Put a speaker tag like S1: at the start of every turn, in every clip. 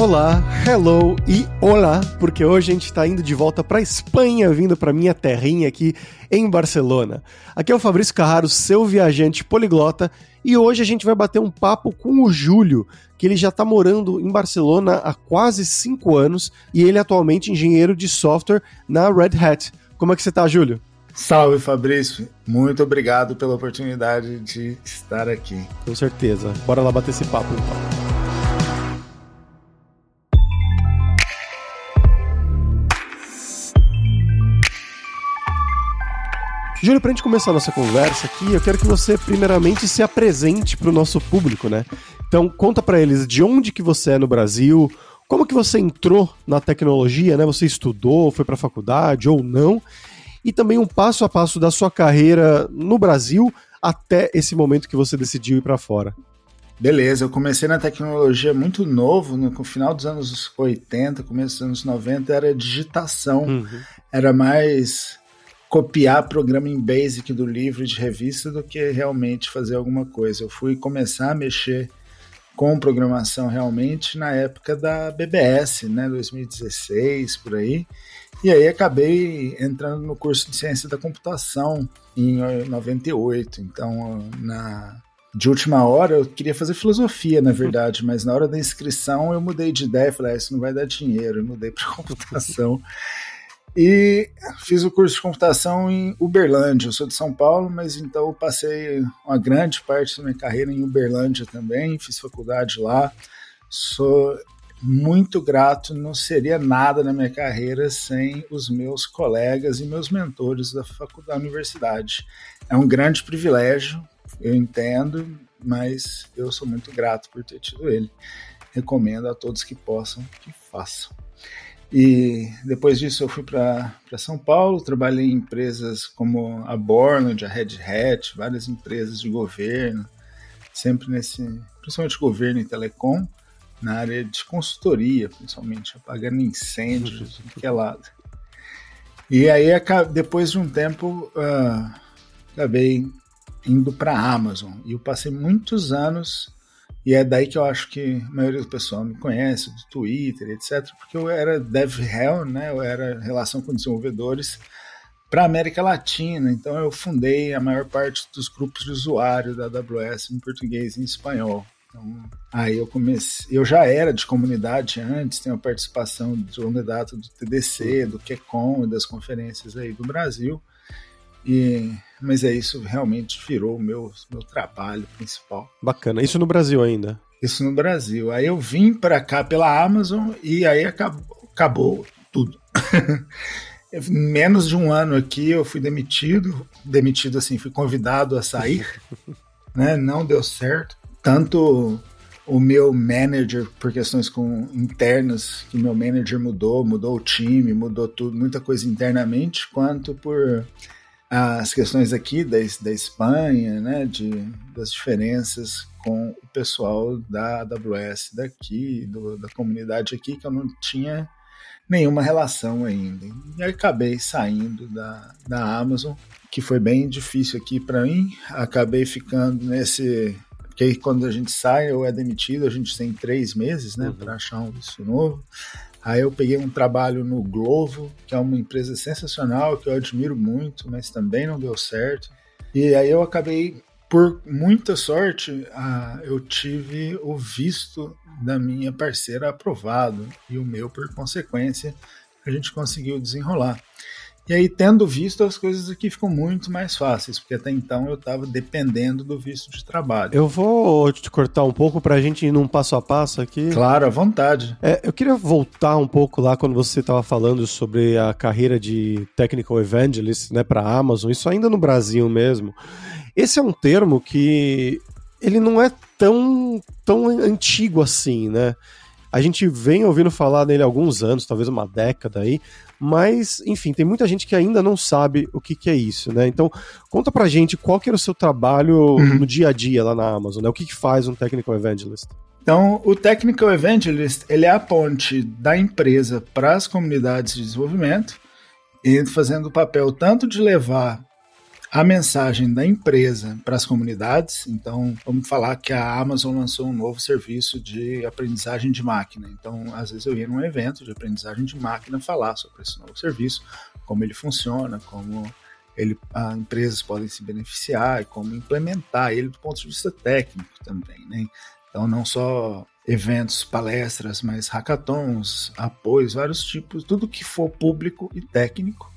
S1: Olá, hello e olá, porque hoje a gente está indo de volta para Espanha, vindo para minha terrinha aqui em Barcelona. Aqui é o Fabrício Carraro, seu viajante poliglota, e hoje a gente vai bater um papo com o Júlio, que ele já está morando em Barcelona há quase cinco anos e ele é atualmente engenheiro de software na Red Hat. Como é que você está, Júlio?
S2: Salve Fabrício, muito obrigado pela oportunidade de estar aqui.
S1: Com certeza. Bora lá bater esse papo então. Júlio, para a gente começar a nossa conversa aqui, eu quero que você primeiramente se apresente para o nosso público, né? Então, conta para eles de onde que você é no Brasil, como que você entrou na tecnologia, né? Você estudou, foi para a faculdade ou não? E também um passo a passo da sua carreira no Brasil até esse momento que você decidiu ir para fora.
S2: Beleza, eu comecei na tecnologia muito novo, no final dos anos 80, começo dos anos 90, era digitação. Uhum. Era mais copiar programa em Basic do livro de revista do que realmente fazer alguma coisa. Eu fui começar a mexer com programação realmente na época da BBS, né, 2016 por aí. E aí acabei entrando no curso de ciência da computação em 98. Então, na de última hora eu queria fazer filosofia, na verdade, mas na hora da inscrição eu mudei de ideia, falei, ah, isso não vai dar dinheiro, eu mudei para computação. E fiz o curso de computação em Uberlândia. Eu sou de São Paulo, mas então eu passei uma grande parte da minha carreira em Uberlândia também. Fiz faculdade lá. Sou muito grato, não seria nada na minha carreira sem os meus colegas e meus mentores da faculdade da universidade. É um grande privilégio, eu entendo, mas eu sou muito grato por ter tido ele. Recomendo a todos que possam que façam. E depois disso eu fui para São Paulo, trabalhei em empresas como a Borland, a Red Hat, várias empresas de governo, sempre nesse, principalmente governo e telecom, na área de consultoria, principalmente, apagando incêndios que é lado. E aí, depois de um tempo, uh, acabei indo para a Amazon. E eu passei muitos anos e é daí que eu acho que a maioria do pessoal me conhece, do Twitter, etc., porque eu era dev hell, né? Eu era relação com desenvolvedores para a América Latina. Então eu fundei a maior parte dos grupos de usuários da AWS em português e em espanhol. Então, aí eu comecei, eu já era de comunidade antes, tenho a participação de longa do TDC, do QCon e das conferências aí do Brasil. E, mas é isso, realmente virou o meu, meu trabalho principal.
S1: Bacana. Isso no Brasil ainda?
S2: Isso no Brasil. Aí eu vim para cá pela Amazon e aí acabou, acabou tudo. Menos de um ano aqui eu fui demitido, demitido assim, fui convidado a sair, né? Não deu certo. Tanto o meu manager, por questões com internas, que meu manager mudou, mudou o time, mudou tudo, muita coisa internamente, quanto por as questões aqui da, da Espanha, né, de, das diferenças com o pessoal da AWS daqui, do, da comunidade aqui, que eu não tinha nenhuma relação ainda. E acabei saindo da, da Amazon, que foi bem difícil aqui para mim. Acabei ficando nesse. Porque quando a gente sai ou é demitido, a gente tem três meses né, uhum. para achar um visto novo. Aí eu peguei um trabalho no Glovo, que é uma empresa sensacional, que eu admiro muito, mas também não deu certo. E aí eu acabei, por muita sorte, eu tive o visto da minha parceira aprovado e o meu, por consequência, a gente conseguiu desenrolar. E aí, tendo visto, as coisas aqui ficam muito mais fáceis, porque até então eu estava dependendo do visto de trabalho.
S1: Eu vou te cortar um pouco para a gente ir num passo a passo aqui.
S2: Claro, à vontade.
S1: É, eu queria voltar um pouco lá quando você estava falando sobre a carreira de Technical Evangelist né, para a Amazon, isso ainda no Brasil mesmo. Esse é um termo que ele não é tão, tão antigo assim, né? A gente vem ouvindo falar nele há alguns anos, talvez uma década aí, mas, enfim, tem muita gente que ainda não sabe o que, que é isso, né? Então, conta pra gente qual que era o seu trabalho uhum. no dia a dia lá na Amazon, né? O que, que faz um Technical Evangelist?
S2: Então, o Technical Evangelist, ele é a ponte da empresa para as comunidades de desenvolvimento, e fazendo o papel tanto de levar a mensagem da empresa para as comunidades. Então, vamos falar que a Amazon lançou um novo serviço de aprendizagem de máquina. Então, às vezes eu ia num evento de aprendizagem de máquina falar sobre esse novo serviço, como ele funciona, como ele, as empresas podem se beneficiar e como implementar ele do ponto de vista técnico também, né? Então, não só eventos, palestras, mas hackathons, apoios, vários tipos, tudo que for público e técnico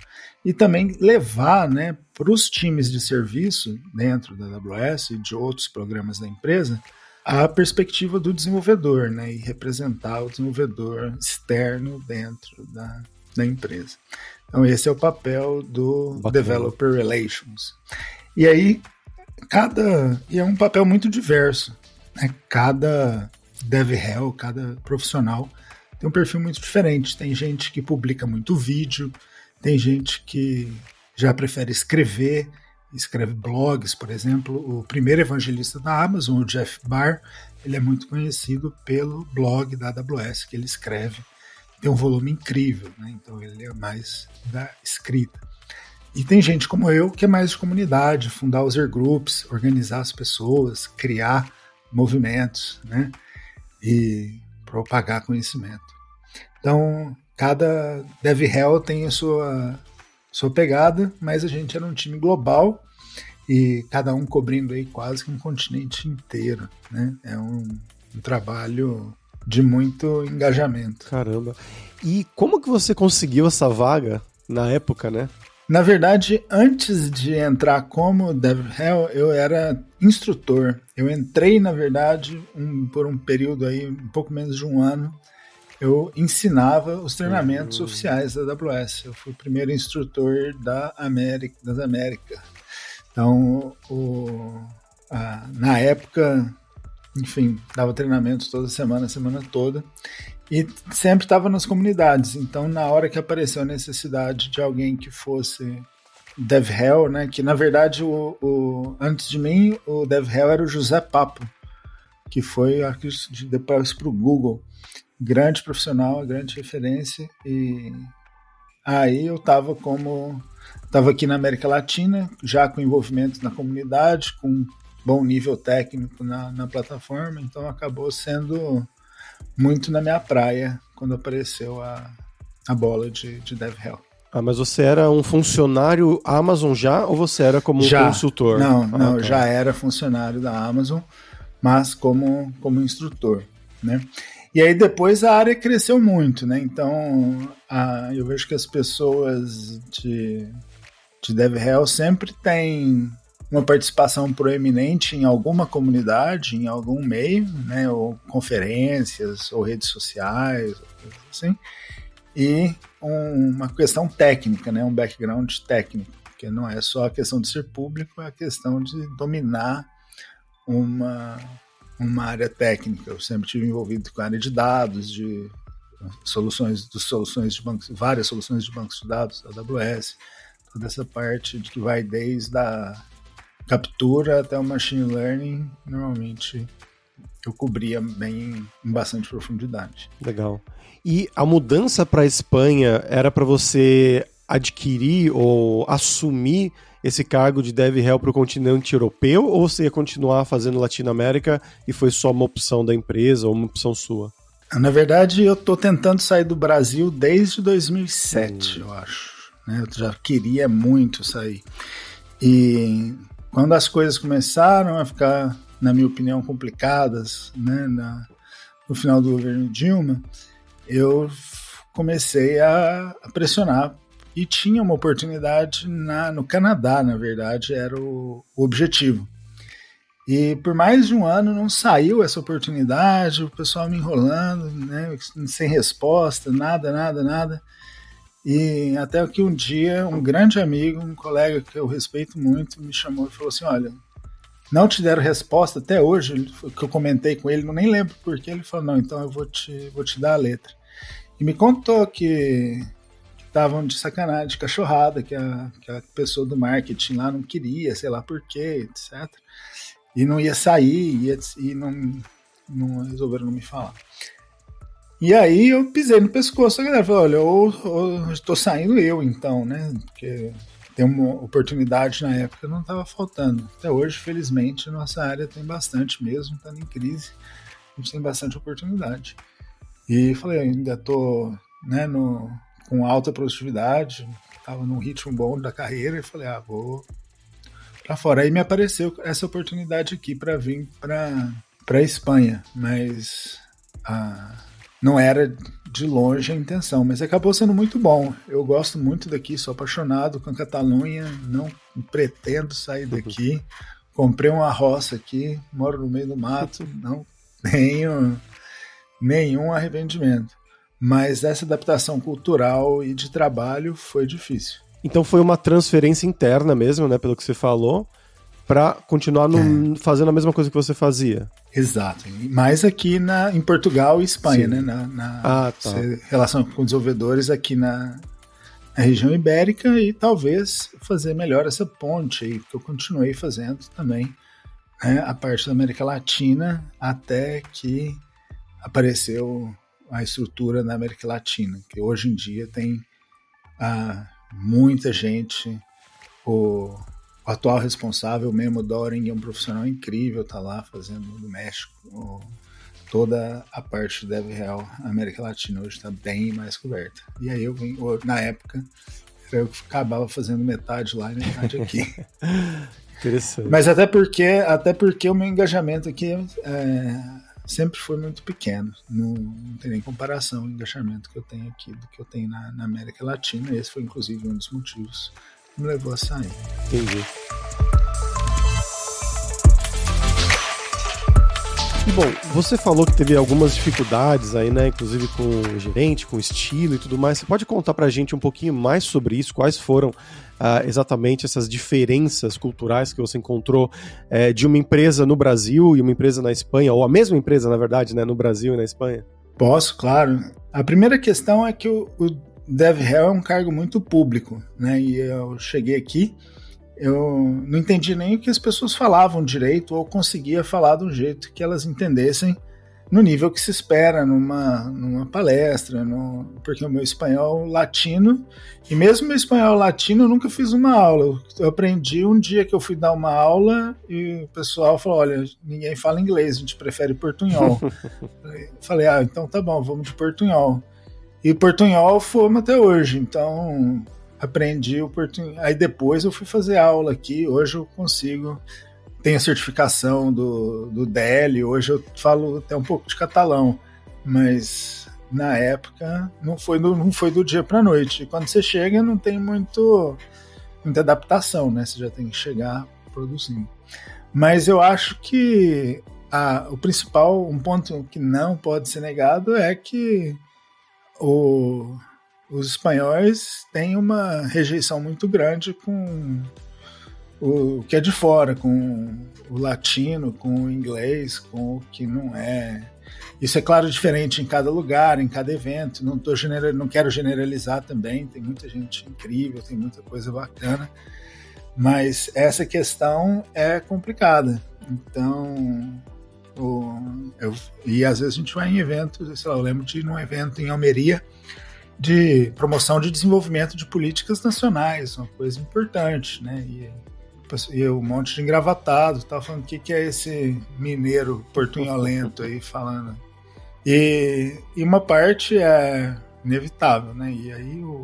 S2: e também levar né, para os times de serviço dentro da AWS e de outros programas da empresa a perspectiva do desenvolvedor né, e representar o desenvolvedor externo dentro da, da empresa. Então, esse é o papel do Bacana. Developer Relations. E aí, cada. E é um papel muito diverso. Né? Cada DevRel, cada profissional tem um perfil muito diferente. Tem gente que publica muito vídeo, tem gente que já prefere escrever, escreve blogs, por exemplo. O primeiro evangelista da Amazon, o Jeff Barr, ele é muito conhecido pelo blog da AWS que ele escreve. Tem um volume incrível, né? então ele é mais da escrita. E tem gente como eu que é mais de comunidade, fundar user groups, organizar as pessoas, criar movimentos, né? E propagar conhecimento. Então, cada DevRel tem a sua, sua pegada, mas a gente era um time global e cada um cobrindo aí quase que um continente inteiro, né? É um, um trabalho de muito engajamento.
S1: Caramba. E como que você conseguiu essa vaga na época, né?
S2: Na verdade, antes de entrar como DevRel, eu era instrutor. Eu entrei, na verdade, um, por um período aí, um pouco menos de um ano, eu ensinava os treinamentos uhum. oficiais da AWS. Eu fui o primeiro instrutor da América, das Américas. Então, o, a, na época, enfim, dava treinamentos toda semana, semana toda. E sempre estava nas comunidades. Então, na hora que apareceu a necessidade de alguém que fosse DevHell, né? Que na verdade, o, o antes de mim, o DevHell era o José Papo, que foi depois para o Google grande profissional, grande referência e aí eu estava como estava aqui na América Latina, já com envolvimento na comunidade, com bom nível técnico na, na plataforma, então acabou sendo muito na minha praia quando apareceu a, a bola de, de DevHell.
S1: Ah, mas você era um funcionário Amazon já ou você era como
S2: já.
S1: consultor?
S2: Não, ah, não, tá. já era funcionário da Amazon, mas como, como instrutor, né? E aí depois a área cresceu muito, né? Então a, eu vejo que as pessoas de, de DevRel sempre têm uma participação proeminente em alguma comunidade, em algum meio, né? Ou conferências, ou redes sociais, assim. E um, uma questão técnica, né? Um background técnico, que não é só a questão de ser público, é a questão de dominar uma uma área técnica. Eu sempre tive envolvido com a área de dados, de soluções, de soluções de bancos, várias soluções de bancos de dados, da AWS, toda essa parte de que vai desde a captura até o machine learning, normalmente eu cobria bem em bastante profundidade.
S1: Legal. E a mudança para a Espanha era para você adquirir ou assumir esse cargo de DevRel para o continente europeu ou você ia continuar fazendo Latinoamérica e foi só uma opção da empresa ou uma opção sua?
S2: Na verdade, eu estou tentando sair do Brasil desde 2007, hum. eu acho. Né? Eu já queria muito sair. E quando as coisas começaram a ficar, na minha opinião, complicadas, né, na, no final do governo Dilma, eu comecei a, a pressionar e tinha uma oportunidade na, no Canadá, na verdade, era o, o, objetivo. E por mais de um ano não saiu essa oportunidade, o pessoal me enrolando, né, sem resposta, nada, nada, nada. E até que um dia um grande amigo, um colega que eu respeito muito, me chamou e falou assim: Olha, não te deram resposta até hoje, que eu comentei com ele, não nem lembro porquê. Ele falou: Não, então eu vou te, vou te dar a letra. E me contou que estavam de sacanagem, de cachorrada, que a, que a pessoa do marketing lá não queria, sei lá por quê, etc. E não ia sair, ia, e não, não resolveram não me falar. E aí eu pisei no pescoço, a galera falou, olha, ou estou saindo eu então, né? Porque ter uma oportunidade na época não estava faltando. Até hoje, felizmente, nossa área tem bastante mesmo, estando em crise, a gente tem bastante oportunidade. E falei, ainda estou né, no, com alta produtividade, estava num ritmo bom da carreira e falei, ah, vou para fora. Aí me apareceu essa oportunidade aqui para vir para para Espanha, mas ah, não era de longe a intenção, mas acabou sendo muito bom. Eu gosto muito daqui, sou apaixonado com a Catalunha, não pretendo sair daqui. Comprei uma roça aqui, moro no meio do mato, não tenho nenhum arrependimento. Mas essa adaptação cultural e de trabalho foi difícil.
S1: Então foi uma transferência interna mesmo, né, pelo que você falou, para continuar no, é. fazendo a mesma coisa que você fazia.
S2: Exato. Mas aqui na, em Portugal e Espanha, Sim. né? Na, na
S1: ah, tá.
S2: relação com desenvolvedores aqui na, na, região ibérica e talvez fazer melhor essa ponte aí, que eu continuei fazendo também né, a parte da América Latina até que apareceu a estrutura na América Latina, que hoje em dia tem ah, muita gente, o, o, atual responsável, Memo Doring, é um profissional incrível, tá lá fazendo no México o, toda a parte do Dev Real América Latina hoje está bem mais coberta. E aí eu vim, na época, eu acabava fazendo metade lá e metade aqui.
S1: Interessante.
S2: Mas até porque, até porque o meu engajamento aqui é, sempre foi muito pequeno. Não, não tem nem comparação o engajamento que eu tenho aqui do que eu tenho na, na América Latina. Esse foi, inclusive, um dos motivos que me levou a sair.
S1: Entendi. Bom, você falou que teve algumas dificuldades aí, né? Inclusive com o gerente, com o estilo e tudo mais. Você pode contar pra gente um pouquinho mais sobre isso? Quais foram uh, exatamente essas diferenças culturais que você encontrou uh, de uma empresa no Brasil e uma empresa na Espanha, ou a mesma empresa, na verdade, né, no Brasil e na Espanha?
S2: Posso, claro. A primeira questão é que o, o DevRel é um cargo muito público, né? E eu cheguei aqui, eu não entendi nem o que as pessoas falavam direito ou conseguia falar um jeito que elas entendessem no nível que se espera numa, numa palestra, no, porque o meu espanhol latino, e mesmo meu espanhol latino eu nunca fiz uma aula. Eu aprendi um dia que eu fui dar uma aula e o pessoal falou: olha, ninguém fala inglês, a gente prefere portunhol. Falei, ah, então tá bom, vamos de portunhol. E portunhol fomos até hoje, então aprendi o portunhol. Aí depois eu fui fazer aula aqui, hoje eu consigo tenho a certificação do, do DL, hoje eu falo até um pouco de catalão, mas na época não foi do, não foi do dia para a noite. Quando você chega, não tem muito, muita adaptação, né? Você já tem que chegar produzindo. Mas eu acho que a, o principal, um ponto que não pode ser negado é que o, os espanhóis têm uma rejeição muito grande com o que é de fora, com o latino, com o inglês, com o que não é. Isso é claro diferente em cada lugar, em cada evento. Não tô general, não quero generalizar também. Tem muita gente incrível, tem muita coisa bacana, mas essa questão é complicada. Então, o, eu, e às vezes a gente vai em eventos. Sei lá, eu lembro de ir num evento em Almeria de promoção de desenvolvimento de políticas nacionais, uma coisa importante, né? E e um monte de engravatado, tava falando o que, que é esse mineiro portunholento aí falando. E, e uma parte é inevitável, né? E aí o,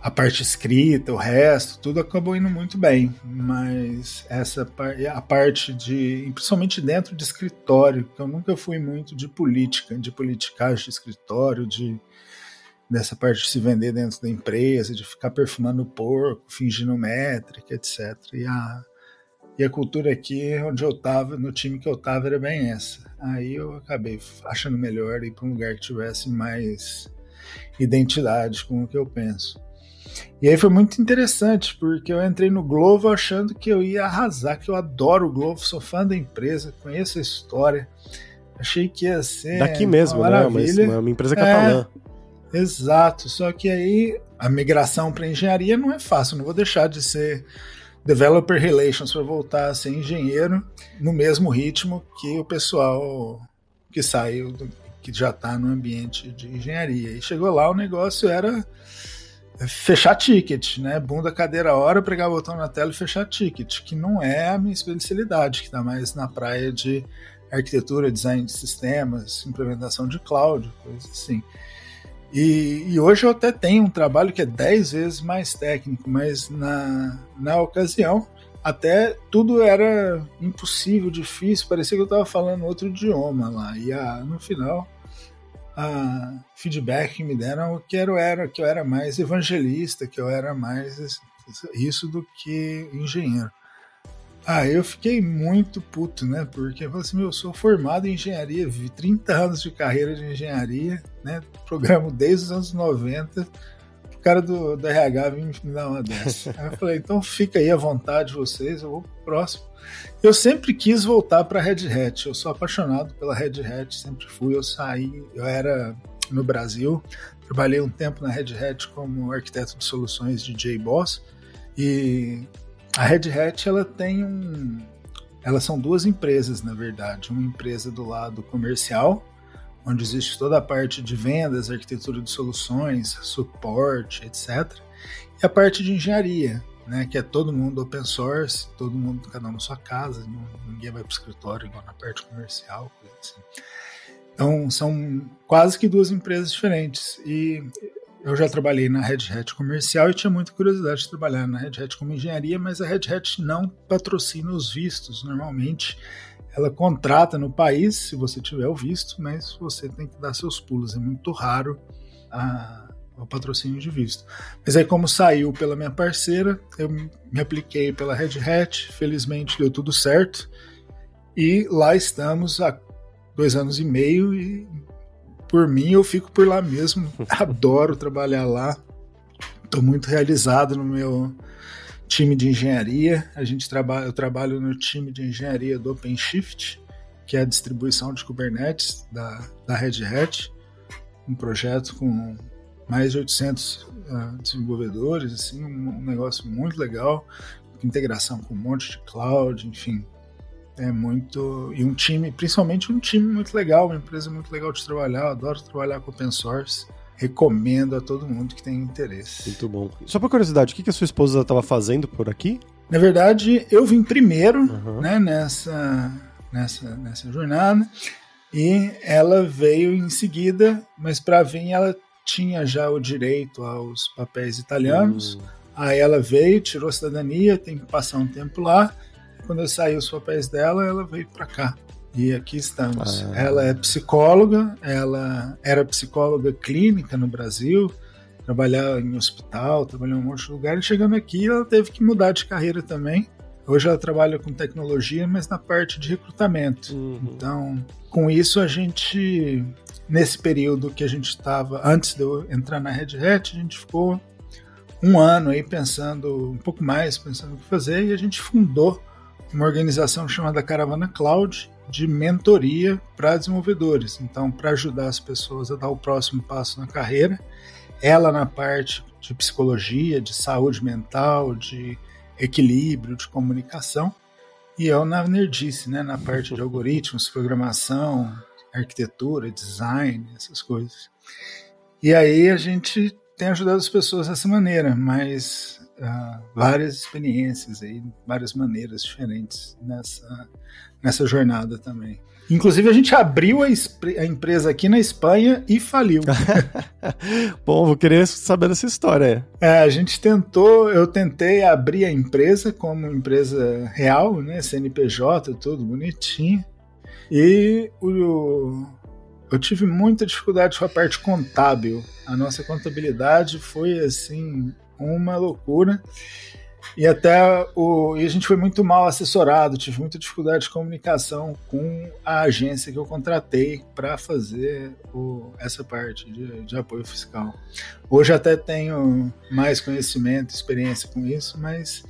S2: a parte escrita, o resto, tudo acabou indo muito bem. Mas essa a parte de, principalmente dentro de escritório, que eu nunca fui muito de política, de politicagem de escritório, de dessa parte de se vender dentro da empresa, de ficar perfumando o porco, fingindo métrica, etc. E a, e a cultura aqui, onde eu estava, no time que eu estava, era bem essa. Aí eu acabei achando melhor ir para um lugar que tivesse mais identidade com o que eu penso. E aí foi muito interessante, porque eu entrei no Globo achando que eu ia arrasar, que eu adoro o Globo, sou fã da empresa, conheço a história. Achei que ia ser.
S1: Daqui mesmo, né? Mas uma empresa catalã.
S2: É, Exato, só que aí a migração para engenharia não é fácil, não vou deixar de ser developer relations para voltar a ser engenheiro no mesmo ritmo que o pessoal que saiu, do, que já está no ambiente de engenharia. E chegou lá, o negócio era fechar ticket, né? Bunda, cadeira, hora, pregar botão na tela e fechar ticket, que não é a minha especialidade, que está mais na praia de arquitetura, design de sistemas, implementação de cloud, coisas assim. E, e, hoje eu até tenho um trabalho que é 10 vezes mais técnico, mas na, na ocasião até tudo era impossível, difícil, parecia que eu estava falando outro idioma lá. E a, no final a feedback que me deram que eu era que eu era mais evangelista, que eu era mais isso do que engenheiro. Ah, eu fiquei muito puto, né? Porque eu falei assim, meu, eu sou formado em engenharia, vi 30 anos de carreira de engenharia, né? Programo desde os anos 90. O cara do, do RH vem me dar uma dessa. Aí eu falei, então fica aí à vontade vocês, eu vou pro próximo. Eu sempre quis voltar para Red Hat. Eu sou apaixonado pela Red Hat, sempre fui. Eu saí, eu era no Brasil, trabalhei um tempo na Red Hat como arquiteto de soluções de JBoss e a Red Hat ela tem um, elas são duas empresas na verdade, uma empresa do lado comercial onde existe toda a parte de vendas, arquitetura de soluções, suporte, etc. E a parte de engenharia, né, que é todo mundo open source, todo mundo, cada um na sua casa, ninguém vai para o escritório igual na parte comercial, coisa assim. Então, são quase que duas empresas diferentes. E eu já trabalhei na Red Hat comercial e tinha muita curiosidade de trabalhar na Red Hat como engenharia, mas a Red Hat não patrocina os vistos. Normalmente, ela contrata no país, se você tiver o visto, mas você tem que dar seus pulos. É muito raro a o patrocínio de visto. Mas aí, como saiu pela minha parceira, eu me apliquei pela Red Hat, felizmente deu tudo certo, e lá estamos há dois anos e meio, e por mim eu fico por lá mesmo, adoro trabalhar lá, estou muito realizado no meu time de engenharia, a gente trabalha, eu trabalho no time de engenharia do OpenShift, que é a distribuição de Kubernetes da, da Red Hat, um projeto com mais de 800 uh, ah, desenvolvedores, assim, um, um, negócio muito legal, integração com um monte de cloud, enfim, é muito e um time, principalmente um time muito legal, uma empresa muito legal de trabalhar, adoro trabalhar com open source. Recomendo a todo mundo que tem interesse.
S1: Muito bom. Só por curiosidade, o que a sua esposa estava fazendo por aqui?
S2: Na verdade, eu vim primeiro uhum. né, nessa, nessa, nessa jornada e ela veio em seguida, mas para vir ela tinha já o direito aos papéis italianos. Hum. Aí ela veio, tirou a cidadania, tem que passar um tempo lá. Quando eu saí os papéis dela, ela veio para cá. E aqui estamos. Ah. Ela é psicóloga, ela era psicóloga clínica no Brasil, trabalhava em hospital, trabalhou em um monte de lugar. E chegando aqui, ela teve que mudar de carreira também. Hoje ela trabalha com tecnologia, mas na parte de recrutamento. Uhum. Então, com isso a gente nesse período que a gente estava, antes de eu entrar na Red Hat, a gente ficou um ano aí pensando, um pouco mais, pensando o que fazer, e a gente fundou uma organização chamada Caravana Cloud de mentoria para desenvolvedores. Então, para ajudar as pessoas a dar o próximo passo na carreira, ela na parte de psicologia, de saúde mental, de equilíbrio, de comunicação, e eu na nerdice, né, na parte de algoritmos, programação, arquitetura, design, essas coisas. E aí a gente tem ajudado as pessoas dessa maneira, mas uh, várias experiências aí, várias maneiras diferentes nessa, nessa jornada também. Inclusive, a gente abriu a, a, empresa aqui na Espanha e faliu.
S1: Bom, vou querer saber dessa história.
S2: É, a gente tentou, eu tentei abrir a empresa como empresa real, né? CNPJ, tudo bonitinho. E o, eu tive muita dificuldade com a parte contábil. A nossa contabilidade foi assim uma loucura. E até o, e a gente foi muito mal assessorado, tive muita dificuldade de comunicação com a agência que eu contratei para fazer o, essa parte de, de, apoio fiscal. Hoje até tenho mais conhecimento, experiência com isso, mas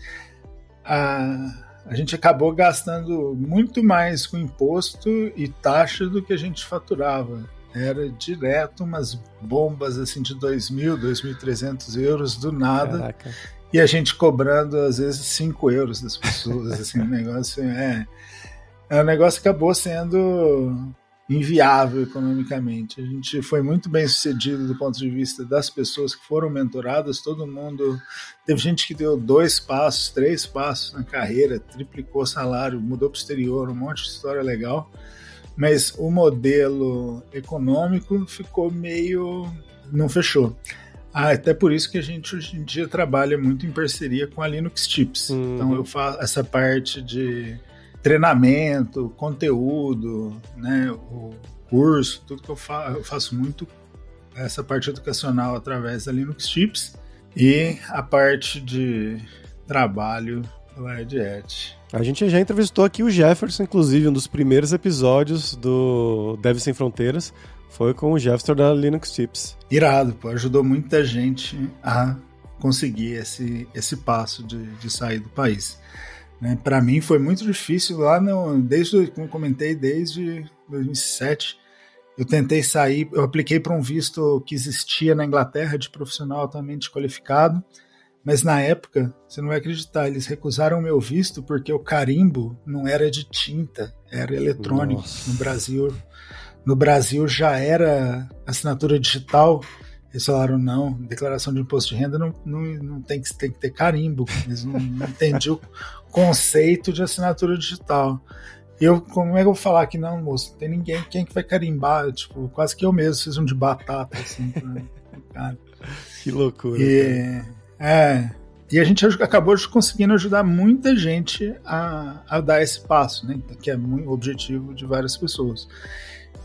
S2: a, a gente acabou gastando muito mais com imposto e taxa do que a gente faturava. Era direto umas bombas assim de 2.000, 2.300 euros do nada. Caraca. E a gente cobrando às vezes 5 euros das pessoas. assim, o negócio é. é o negócio acabou sendo inviável economicamente. A gente foi muito bem sucedido do ponto de vista das pessoas que foram mentoradas, todo mundo. Teve gente que deu dois passos, três passos na carreira, triplicou salário, mudou para o exterior, um monte de história legal. Mas o modelo econômico ficou meio. não fechou. Ah, até por isso que a gente hoje em dia trabalha muito em parceria com a Linux Tips. Uhum. Então eu faço essa parte de treinamento, conteúdo, né, o curso, tudo que eu, fa eu faço muito essa parte educacional através da Linux Tips e a parte de trabalho do Ed
S1: A gente já entrevistou aqui o Jefferson, inclusive, um dos primeiros episódios do Dev Sem Fronteiras foi com o Jefferson da Linux Tips.
S2: Irado, pô, ajudou muita gente a conseguir esse, esse passo de, de sair do país. Né? Para mim foi muito difícil lá, no, desde, como comentei, desde 2007. Eu tentei sair, eu apliquei para um visto que existia na Inglaterra de profissional altamente qualificado, mas na época, você não vai acreditar, eles recusaram o meu visto porque o carimbo não era de tinta, era eletrônico. Nossa. No Brasil, no Brasil já era assinatura digital. Eles falaram, não, declaração de imposto de renda não, não, não tem, que, tem que ter carimbo. Eles não, não entendiam conceito de assinatura digital. Eu, como é que eu vou falar que não, moço? Não tem ninguém, quem que vai carimbar? Tipo, quase que eu mesmo fiz um de batata, assim,
S1: cara. Que loucura.
S2: E, é, e a gente acabou conseguindo ajudar muita gente a, a dar esse passo, né? Que é o objetivo de várias pessoas.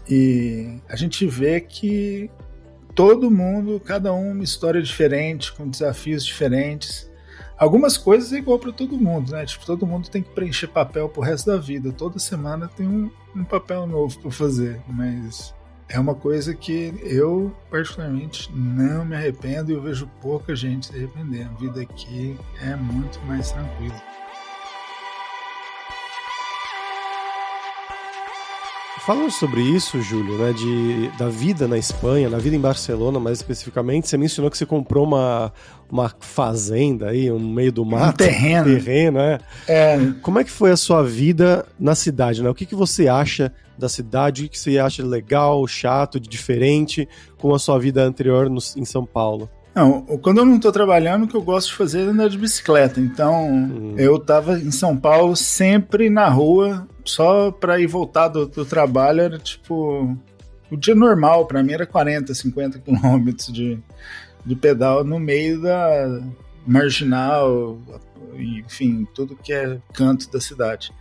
S2: E a gente vê que todo mundo, cada um uma história diferente, com desafios diferentes. Algumas coisas é igual para todo mundo, né? Tipo, todo mundo tem que preencher papel pro resto da vida. Toda semana tem um, um papel novo para fazer, mas é uma coisa que eu, particularmente, não me arrependo e eu vejo pouca gente se arrepender. A vida aqui é muito mais tranquila.
S1: Falando sobre isso, Júlio, né, de, da vida na Espanha, na vida em Barcelona mais especificamente, você mencionou que você comprou uma, uma fazenda aí, no meio do mato.
S2: Um terreno.
S1: terreno é. é. Como é que foi a sua vida na cidade, né? O que, que você acha da cidade? O que, que você acha legal, chato, de diferente com a sua vida anterior no, em São Paulo?
S2: Não, quando eu não estou trabalhando, o que eu gosto de fazer é andar de bicicleta. Então, hum. eu estava em São Paulo sempre na rua, só para ir voltar do, do, trabalho era tipo. O dia normal, para mim era 40, 50 quilômetros de, de pedal no meio da marginal, enfim, tudo que é canto da cidade.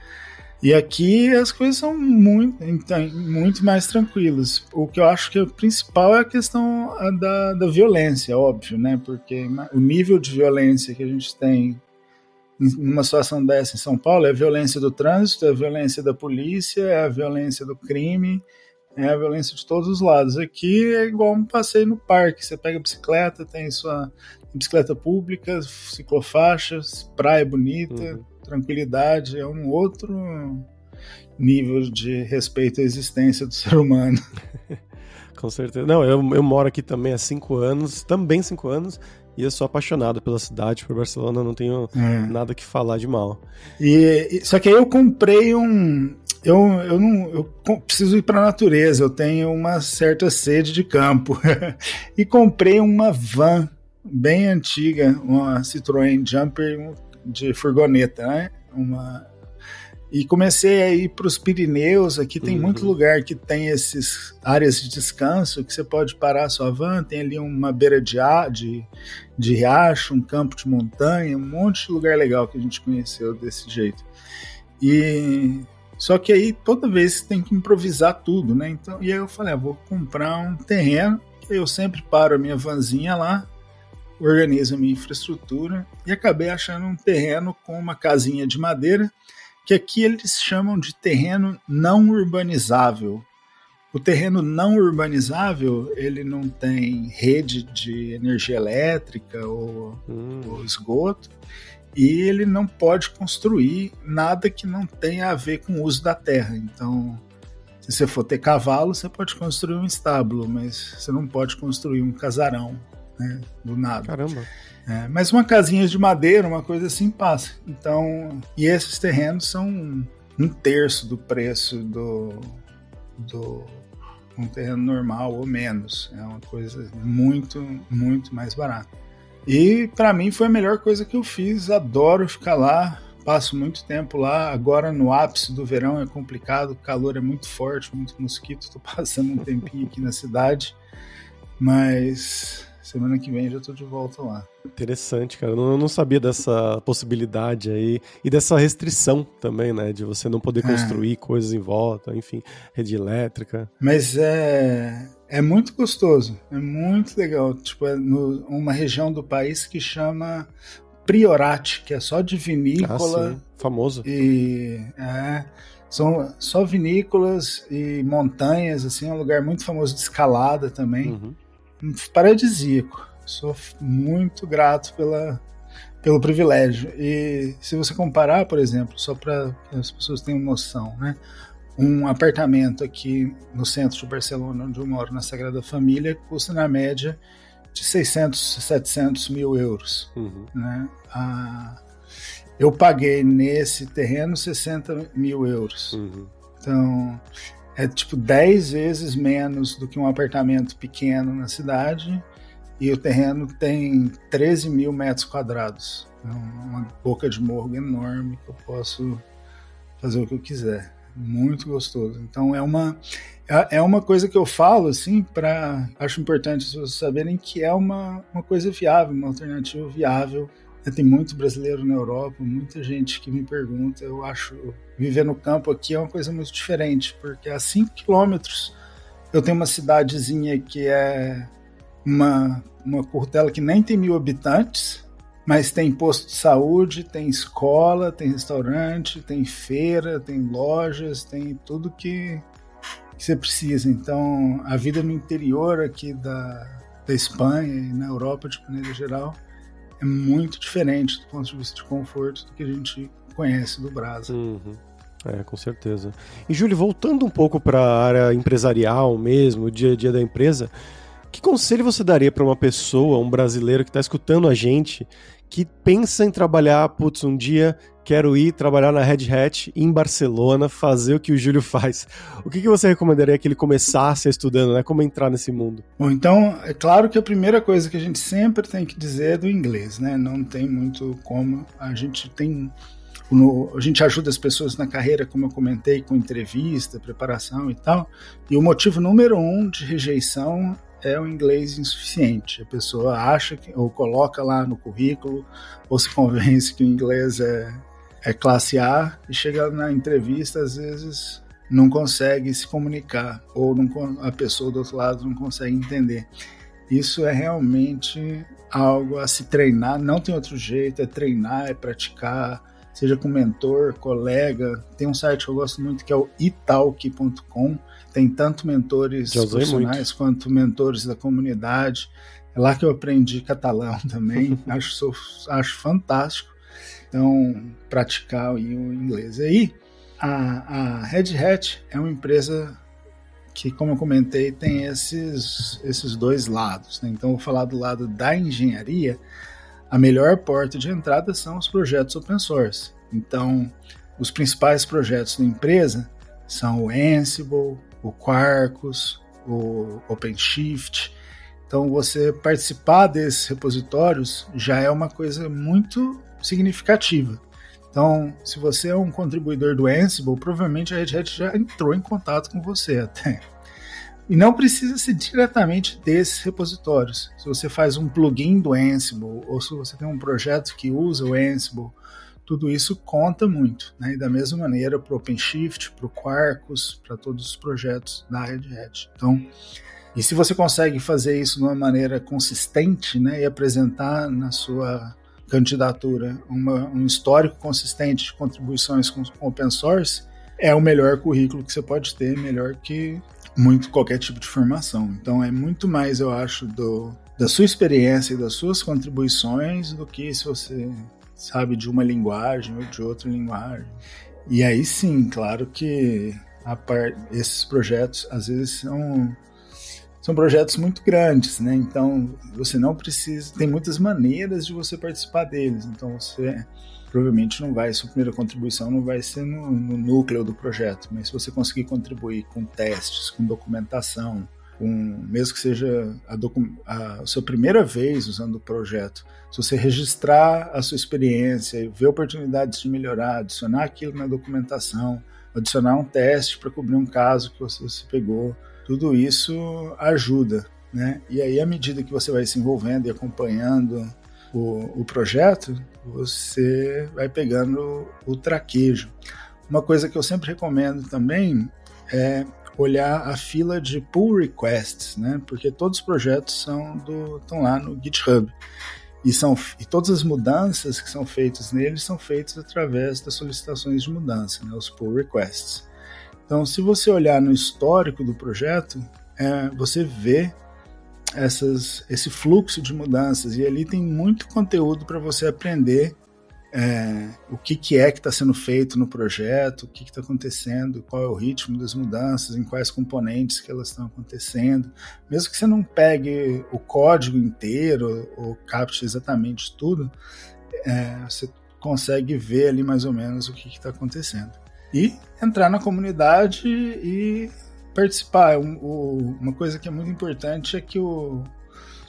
S2: E aqui as coisas são muito, então, muito mais tranquilas. O que eu acho que é o principal é a questão da, da violência, óbvio, né? Porque o nível de violência que a gente tem numa situação dessa em São Paulo é a violência do trânsito, é a violência da polícia, é a violência do crime, é a violência de todos os lados. Aqui é igual um passeio no parque. Você pega a bicicleta, tem sua bicicleta pública, ciclofaixas, praia bonita, uhum. tranquilidade. É um outro nível de respeito à existência do ser humano.
S1: Com certeza. Não, eu, eu moro aqui também há cinco anos, também cinco anos, e eu sou apaixonado pela cidade, por Barcelona, não tenho é. nada que falar de mal.
S2: E, só que aí eu comprei um. Eu, eu não eu preciso ir para a natureza, eu tenho uma certa sede de campo. e comprei uma van bem antiga, uma Citroën Jumper de furgoneta, né? Uma e comecei a ir para os Pirineus. Aqui tem uhum. muito lugar que tem esses áreas de descanso que você pode parar a sua van. Tem ali uma beira de, de, de riacho, um campo de montanha, um monte de lugar legal que a gente conheceu desse jeito. E só que aí toda vez você tem que improvisar tudo, né? Então, e aí eu falei, ah, vou comprar um terreno. Eu sempre paro a minha vanzinha lá, organizo a minha infraestrutura e acabei achando um terreno com uma casinha de madeira que aqui eles chamam de terreno não urbanizável. O terreno não urbanizável, ele não tem rede de energia elétrica ou, hum. ou esgoto, e ele não pode construir nada que não tenha a ver com o uso da terra. Então, se você for ter cavalo, você pode construir um estábulo, mas você não pode construir um casarão né, do nada.
S1: Caramba.
S2: É, mas uma casinha de madeira, uma coisa assim, passa. Então, e esses terrenos são um terço do preço do, do um terreno normal ou menos. É uma coisa muito, muito mais barata. E para mim foi a melhor coisa que eu fiz. Adoro ficar lá, passo muito tempo lá. Agora no ápice do verão é complicado, o calor é muito forte, muito mosquito. Estou passando um tempinho aqui na cidade, mas semana que vem já estou de volta lá.
S1: Interessante, cara. Eu não sabia dessa possibilidade aí e dessa restrição também, né? De você não poder é. construir é. coisas em volta, enfim, rede elétrica.
S2: Mas é, é muito gostoso, é muito legal. Tipo, é no, uma região do país que chama Priorat, que é só de vinícola.
S1: Ah, sim. Famoso.
S2: E é, são só vinícolas e montanhas, assim, é um lugar muito famoso de escalada também. Uhum. Paradisíaco. Sou muito grato pela, pelo privilégio. E se você comparar, por exemplo, só para as pessoas tenham noção, né? Um apartamento aqui no centro de Barcelona, onde eu moro, na Sagrada Família, custa na média de 600, 700 mil euros. Uhum. Né? Ah, eu paguei nesse terreno 60 mil euros. Uhum. Então, é tipo 10 vezes menos do que um apartamento pequeno na cidade. E o terreno tem 13 mil metros quadrados. É uma boca de morro enorme que eu posso fazer o que eu quiser muito gostoso. Então é uma é, é uma coisa que eu falo assim para acho importante pessoas saberem que é uma, uma coisa viável, uma alternativa viável. Tem muito brasileiro na Europa, muita gente que me pergunta. Eu acho viver no campo aqui é uma coisa muito diferente, porque a 5 quilômetros eu tenho uma cidadezinha que é uma, uma curtela que nem tem mil habitantes, mas tem posto de saúde, tem escola, tem restaurante, tem feira, tem lojas, tem tudo que, que você precisa. Então, a vida no interior aqui da, da Espanha e na Europa, de maneira geral, é muito diferente do ponto de vista de conforto do que a gente conhece do Brasil.
S1: Uhum. É, com certeza. E, Júlio, voltando um pouco para a área empresarial mesmo, o dia a dia da empresa, que conselho você daria para uma pessoa, um brasileiro que está escutando a gente, que pensa em trabalhar, putz, um dia quero ir trabalhar na Red Hat em Barcelona, fazer o que o Júlio faz. O que, que você recomendaria que ele começasse estudando, né? Como entrar nesse mundo?
S2: Bom, então, é claro que a primeira coisa que a gente sempre tem que dizer é do inglês, né? Não tem muito como. A gente tem no, a gente ajuda as pessoas na carreira, como eu comentei, com entrevista, preparação e tal. E o motivo número um de rejeição é o inglês insuficiente. A pessoa acha que, ou coloca lá no currículo, ou se convence que o inglês é, é classe A e chega na entrevista, às vezes não consegue se comunicar, ou não, a pessoa do outro lado não consegue entender. Isso é realmente algo a se treinar, não tem outro jeito, é treinar, é praticar, seja com mentor, colega. Tem um site que eu gosto muito que é o italk.com, tem tanto mentores profissionais muito. quanto mentores da comunidade. É lá que eu aprendi catalão também. acho, sou, acho fantástico. Então, praticar o inglês. Aí, a, a Red Hat é uma empresa que, como eu comentei, tem esses, esses dois lados. Né? Então, vou falar do lado da engenharia. A melhor porta de entrada são os projetos open source. Então, os principais projetos da empresa são o Ansible, o Quarkus, o OpenShift. Então, você participar desses repositórios já é uma coisa muito significativa. Então, se você é um contribuidor do Ansible, provavelmente a Red Hat já entrou em contato com você até. E não precisa ser diretamente desses repositórios. Se você faz um plugin do Ansible, ou se você tem um projeto que usa o Ansible, tudo isso conta muito, né? E da mesma maneira para o OpenShift, para o Quarkus, para todos os projetos da Red Hat. Então, e se você consegue fazer isso de uma maneira consistente, né, e apresentar na sua candidatura uma, um histórico consistente de contribuições com, open source, é o melhor currículo que você pode ter, melhor que muito qualquer tipo de formação. Então é muito mais, eu acho, do, da sua experiência e das suas contribuições do que se você sabe, de uma linguagem ou de outra linguagem. E aí sim, claro que par... esses projetos às vezes são são projetos muito grandes, né? Então você não precisa, tem muitas maneiras de você participar deles. Então você provavelmente não vai, sua primeira contribuição não vai ser no, no núcleo do projeto, mas se você conseguir contribuir com testes, com documentação, mesmo que seja a, a, a, sua primeira vez usando o projeto, se você registrar a sua experiência, ver oportunidades de melhorar, adicionar aquilo na documentação, adicionar um teste para cobrir um caso que você, você pegou, tudo isso ajuda, né? E aí, à medida que você vai se envolvendo e acompanhando o, o projeto, você vai pegando o traquejo. Uma coisa que eu sempre recomendo também é olhar a fila de pull requests, né? Porque todos os projetos são do, estão lá no GitHub. E, são, e todas as mudanças que são feitas neles são feitas através das solicitações de mudança, né, os pull requests. Então, se você olhar no histórico do projeto, é, você vê essas, esse fluxo de mudanças e ali tem muito conteúdo para você aprender é, o que, que é que está sendo feito no projeto, o que está acontecendo, qual é o ritmo das mudanças, em quais componentes que elas estão acontecendo. Mesmo que você não pegue o código inteiro ou capte exatamente tudo, é, você consegue ver ali mais ou menos o que está acontecendo. E entrar na comunidade e participar. Um, o, uma coisa que é muito importante é que o,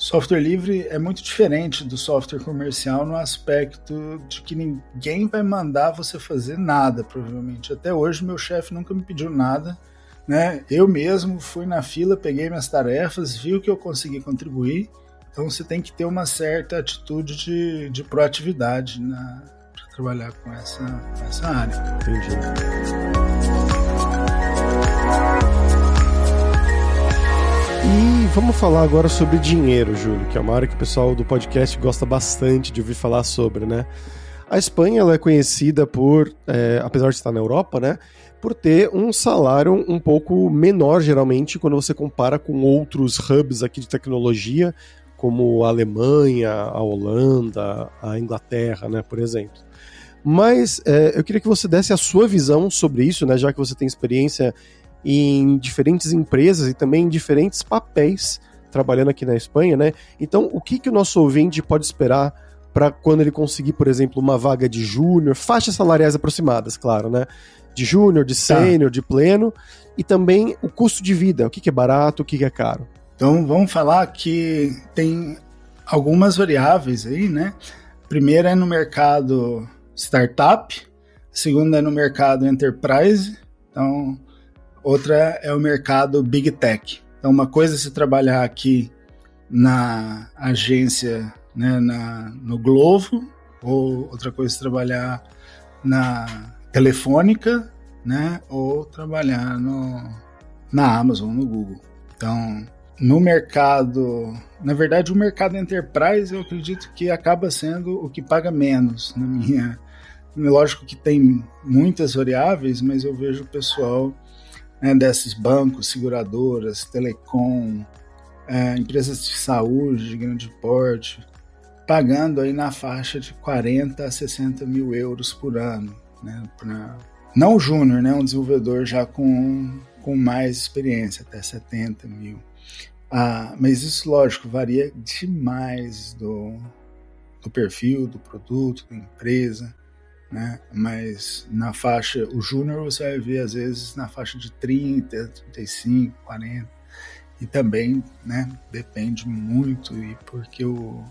S2: Software livre é muito diferente do software comercial no aspecto de que ninguém vai mandar você fazer nada, provavelmente. Até hoje, meu chefe nunca me pediu nada. Né? Eu mesmo fui na fila, peguei minhas tarefas, vi o que eu consegui contribuir. Então você tem que ter uma certa atitude de, de proatividade para trabalhar com essa, com essa área. Entendi.
S1: E vamos falar agora sobre dinheiro, Júlio, que é uma área que o pessoal do podcast gosta bastante de ouvir falar sobre, né? A Espanha ela é conhecida por, é, apesar de estar na Europa, né, por ter um salário um pouco menor geralmente quando você compara com outros hubs aqui de tecnologia, como a Alemanha, a Holanda, a Inglaterra, né, por exemplo. Mas é, eu queria que você desse a sua visão sobre isso, né, já que você tem experiência em diferentes empresas e também em diferentes papéis trabalhando aqui na Espanha, né? Então, o que, que o nosso ouvinte pode esperar para quando ele conseguir, por exemplo, uma vaga de júnior, faixas salariais aproximadas, claro, né? De júnior, de tá. sênior, tá. de pleno, e também o custo de vida, o que, que é barato, o que, que é caro.
S2: Então, vamos falar que tem algumas variáveis aí, né? Primeira é no mercado startup, segunda é no mercado enterprise. Então, outra é o mercado Big Tech. Então, uma coisa é se trabalhar aqui na agência, né, na, no Globo, ou outra coisa é trabalhar na Telefônica, né, ou trabalhar no, na Amazon, no Google. Então, no mercado, na verdade, o mercado enterprise eu acredito que acaba sendo o que paga menos na minha. Lógico que tem muitas variáveis, mas eu vejo o pessoal né, desses bancos, seguradoras, telecom, é, empresas de saúde de grande porte, pagando aí na faixa de 40 a 60 mil euros por ano. Né, pra, não o júnior, né, um desenvolvedor já com, com mais experiência, até 70 mil. Ah, mas isso, lógico, varia demais do, do perfil, do produto, da empresa né? Mas na faixa, o júnior você vai ver às vezes na faixa de 30, 35, 40. E também, né, depende muito e porque o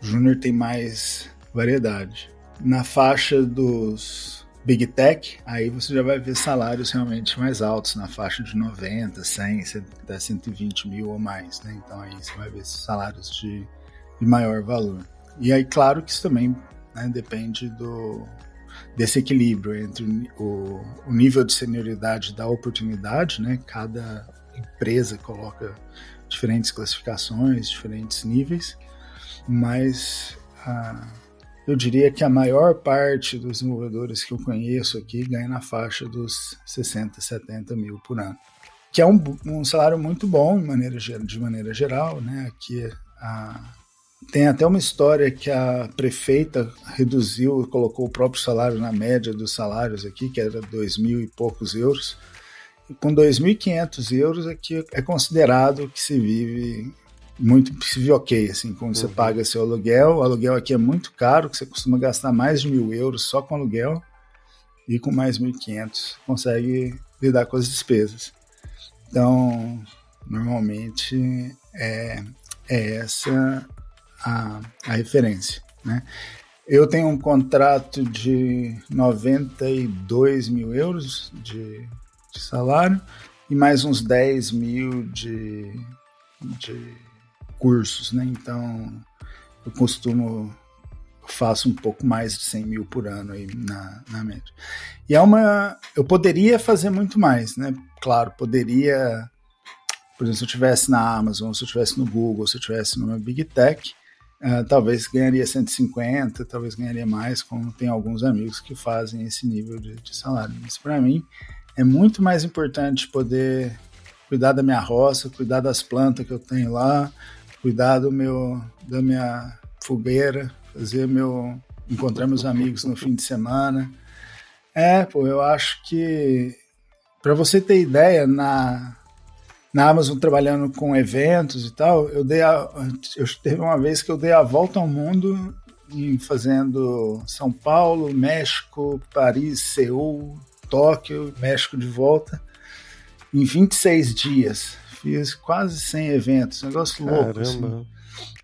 S2: júnior tem mais variedade. Na faixa dos Big Tech, aí você já vai ver salários realmente mais altos, na faixa de 90, 100, até 120 mil ou mais, né? Então aí você vai ver salários de, de maior valor. E aí, claro que isso também né, depende do, desse equilíbrio entre o, o nível de senioridade da oportunidade, né? Cada empresa coloca diferentes classificações, diferentes níveis, mas ah, eu diria que a maior parte dos desenvolvedores que eu conheço aqui ganha na faixa dos 60, 70 mil por ano, que é um, um salário muito bom de maneira, de maneira geral, né? Aqui a tem até uma história que a prefeita reduziu, colocou o próprio salário na média dos salários aqui, que era dois mil e poucos euros. Com 2.500 euros aqui é considerado que se vive muito possível ok, assim, quando uhum. você paga seu aluguel, o aluguel aqui é muito caro, que você costuma gastar mais de mil euros só com aluguel, e com mais 1.500 consegue lidar com as despesas. Então, normalmente é, é essa a, a referência, né? Eu tenho um contrato de 92 mil euros de, de salário e mais uns 10 mil de, de cursos, né? Então eu costumo faço um pouco mais de 100 mil por ano aí na, na média. E é uma. Eu poderia fazer muito mais, né? Claro, poderia. Por exemplo, se eu estivesse na Amazon, se eu estivesse no Google, se eu estivesse numa Big Tech, uh, talvez ganharia 150, talvez ganharia mais, como tem alguns amigos que fazem esse nível de, de salário. Mas para mim é muito mais importante poder cuidar da minha roça, cuidar das plantas que eu tenho lá, cuidar do meu, da minha fogueira, fazer meu. encontrar meus amigos no fim de semana. É, pô, eu acho que. Para você ter ideia, na, na Amazon trabalhando com eventos e tal, eu dei a, eu teve uma vez que eu dei a volta ao mundo em fazendo São Paulo, México, Paris, Seul, Tóquio, México de volta em 26 dias. Fiz quase 100 eventos, negócio Caramba. louco. Assim.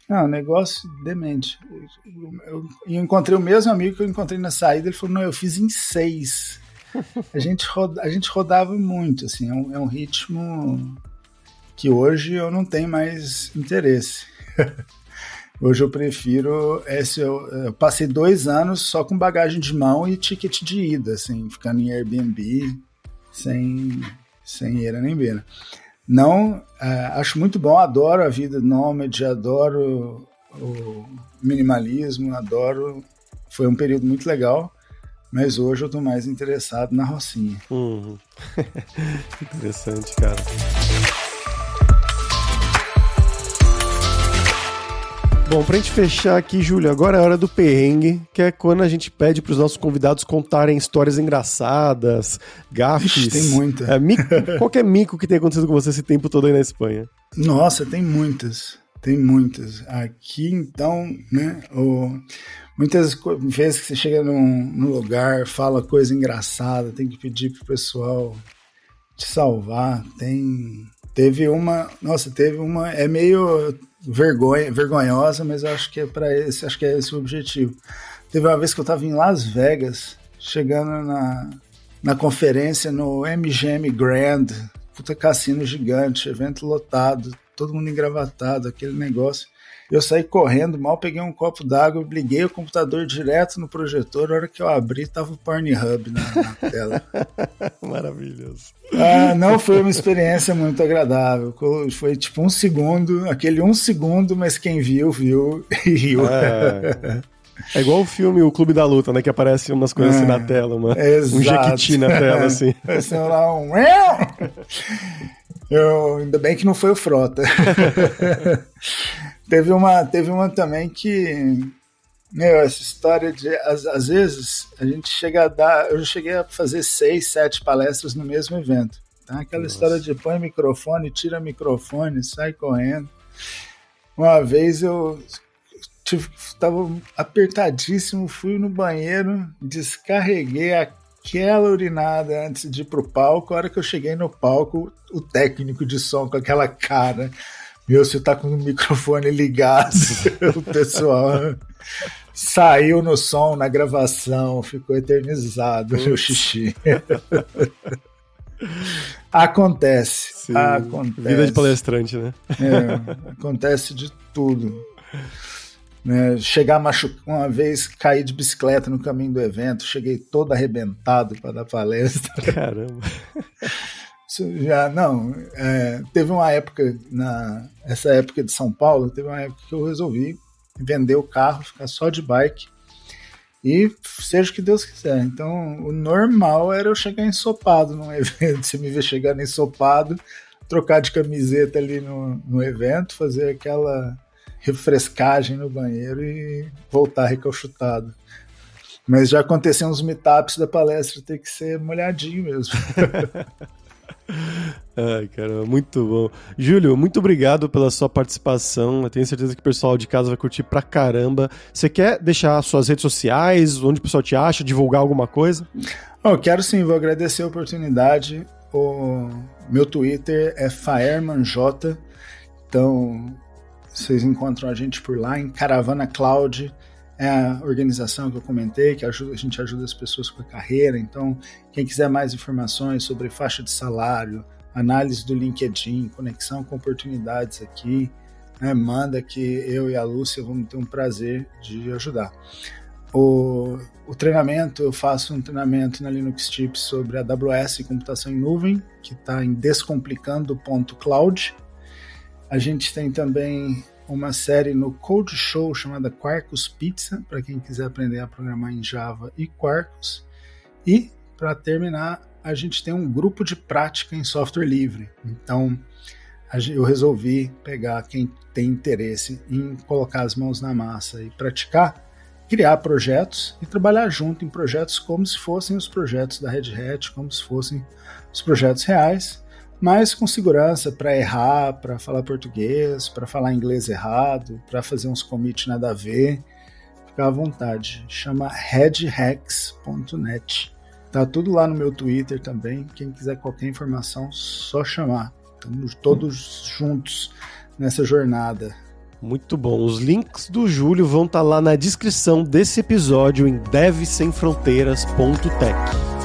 S2: Não, negócio demente. Eu, eu, encontrei o mesmo amigo que eu encontrei na saída, ele falou, não, eu fiz em seis. A gente, roda, a gente rodava muito, assim, é um, é um ritmo que hoje eu não tenho mais interesse. Hoje eu prefiro esse. Eu, eu, passei dois anos só com bagagem de mão e ticket de ida, assim, ficando em Airbnb, sem, sem ira nem beira. Não, é, acho muito bom, adoro a vida nômade, adoro o minimalismo, adoro. Foi um período muito legal, mas hoje eu estou mais interessado na Rocinha.
S1: Uhum. Interessante, cara. Bom, pra gente fechar aqui, Júlio, agora é a hora do perrengue, que é quando a gente pede pros nossos convidados contarem histórias engraçadas, gafes.
S2: Tem muita.
S1: É, mico, qualquer mico que tenha acontecido com você esse tempo todo aí na Espanha.
S2: Nossa, tem muitas. Tem muitas. Aqui, então, né, o, muitas vezes que você chega num, num lugar, fala coisa engraçada, tem que pedir pro pessoal te salvar. Tem. Teve uma. Nossa, teve uma. É meio vergonha, vergonhosa, mas acho que é para esse, acho que é esse o objetivo. Teve uma vez que eu estava em Las Vegas, chegando na, na conferência no MGM Grand, puta cassino gigante, evento lotado, todo mundo engravatado, aquele negócio. Eu saí correndo, mal peguei um copo d'água, liguei o computador direto no projetor. A hora que eu abri, tava o Pornhub na, na tela.
S1: Maravilhoso.
S2: Ah, não foi uma experiência muito agradável. Foi tipo um segundo, aquele um segundo, mas quem viu, viu e riu.
S1: É. É igual o filme O Clube da Luta, né? Que aparece umas coisas é, assim na tela, uma, um jequiti na tela, assim.
S2: Parece lá um. Eu, ainda bem que não foi o Frota. Teve uma, teve uma também que. Meu, essa história de. Às, às vezes, a gente chega a dar. Eu já cheguei a fazer seis, sete palestras no mesmo evento. Tá? Aquela Nossa. história de põe microfone, tira microfone, sai correndo. Uma vez eu estava apertadíssimo, fui no banheiro, descarreguei aquela urinada antes de ir pro palco. A hora que eu cheguei no palco, o técnico de som com aquela cara meu, você tá com o microfone ligado, o pessoal saiu no som, na gravação, ficou eternizado o xixi. acontece, Sim, acontece.
S1: Vida de palestrante, né?
S2: É, acontece de tudo. Né, chegar machucar uma vez, cair de bicicleta no caminho do evento, cheguei todo arrebentado para dar palestra.
S1: Caramba.
S2: já não é, teve uma época na essa época de São Paulo teve uma época que eu resolvi vender o carro ficar só de bike e seja o que Deus quiser. Então o normal era eu chegar ensopado num evento se me ver chegando ensopado trocar de camiseta ali no, no evento fazer aquela refrescagem no banheiro e voltar recalchutado. Mas já aconteceu uns meetups da palestra ter que ser molhadinho mesmo
S1: Ai, cara, muito bom. Júlio, muito obrigado pela sua participação. Eu tenho certeza que o pessoal de casa vai curtir pra caramba. Você quer deixar suas redes sociais, onde o pessoal te acha, divulgar alguma coisa?
S2: Oh, quero sim, vou agradecer a oportunidade. O meu Twitter é FaermanJ. Então, vocês encontram a gente por lá em Caravana Cloud é a organização que eu comentei, que ajuda, a gente ajuda as pessoas com a carreira. Então, quem quiser mais informações sobre faixa de salário, análise do LinkedIn, conexão com oportunidades aqui, né, manda que eu e a Lúcia vamos ter um prazer de ajudar. O, o treinamento, eu faço um treinamento na Linux Tips sobre AWS e computação em nuvem, que está em descomplicando.cloud. A gente tem também uma série no Code Show chamada Quarkus Pizza, para quem quiser aprender a programar em Java e Quarkus. E, para terminar, a gente tem um grupo de prática em software livre. Então, eu resolvi pegar quem tem interesse em colocar as mãos na massa e praticar, criar projetos e trabalhar junto em projetos como se fossem os projetos da Red Hat, como se fossem os projetos reais mas com segurança para errar, para falar português, para falar inglês errado, para fazer uns commits nada a ver. Fica à vontade. Chama headhacks.net. Tá tudo lá no meu Twitter também. Quem quiser qualquer informação, só chamar. Estamos todos juntos nessa jornada.
S1: Muito bom. Os links do Júlio vão estar tá lá na descrição desse episódio em devsemfronteiras.tech.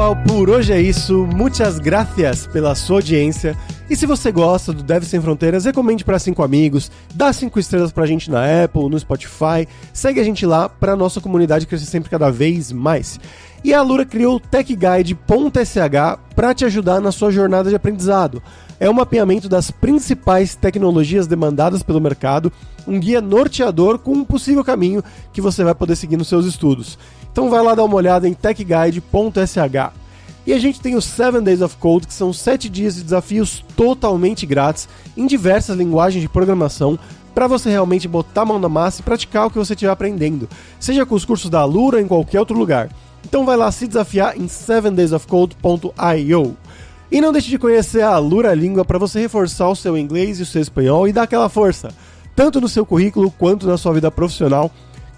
S1: pessoal, por hoje é isso. Muitas gracias pela sua audiência. E se você gosta do Deve Sem Fronteiras, recomende para cinco amigos, dá cinco estrelas pra gente na Apple, no Spotify, segue a gente lá pra nossa comunidade crescer sempre cada vez mais. E a Lura criou o TechGuide.sh para te ajudar na sua jornada de aprendizado. É um mapeamento das principais tecnologias demandadas pelo mercado, um guia norteador com um possível caminho que você vai poder seguir nos seus estudos. Então vai lá dar uma olhada em techguide.sh. E a gente tem os 7 Days of Code, que são 7 dias de desafios totalmente grátis em diversas linguagens de programação para você realmente botar a mão na massa e praticar o que você estiver aprendendo, seja com os cursos da Alura ou em qualquer outro lugar. Então vai lá se desafiar em 7daysofcode.io. E não deixe de conhecer a Alura Língua para você reforçar o seu inglês e o seu espanhol e dar aquela força, tanto no seu currículo quanto na sua vida profissional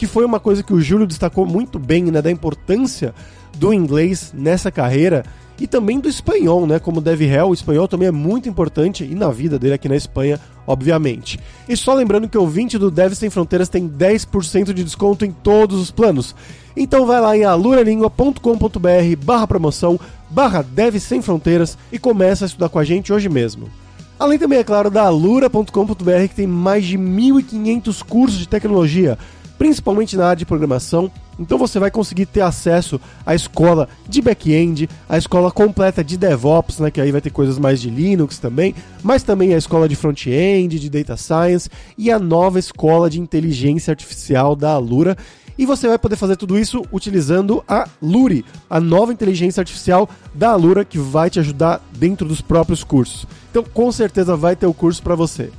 S1: que foi uma coisa que o Júlio destacou muito bem, né, da importância do inglês nessa carreira e também do espanhol, né? Como deve Hell, o espanhol também é muito importante e na vida dele aqui na Espanha, obviamente. E só lembrando que o 20 do Dev Sem Fronteiras tem 10% de desconto em todos os planos. Então vai lá em aluralingua.com.br barra promoção barra Dev Sem Fronteiras e começa a estudar com a gente hoje mesmo. Além também, é claro, da alura.com.br que tem mais de 1.500 cursos de tecnologia principalmente na área de programação. Então você vai conseguir ter acesso à escola de back-end, à escola completa de DevOps, né, que aí vai ter coisas mais de Linux também, mas também a escola de front-end, de data science e a nova escola de inteligência artificial da Alura. E você vai poder fazer tudo isso utilizando a Luri, a nova inteligência artificial da Alura que vai te ajudar dentro dos próprios cursos. Então, com certeza vai ter o curso para você.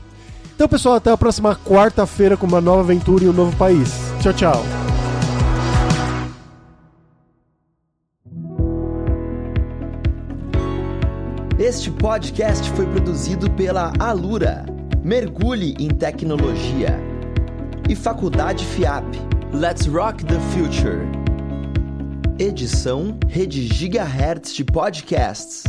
S1: Então, pessoal, até a próxima quarta-feira com uma nova aventura em um novo país. Tchau, tchau.
S3: Este podcast foi produzido pela Alura. Mergulhe em tecnologia. E Faculdade FIAP. Let's Rock the Future. Edição Rede Gigahertz de Podcasts.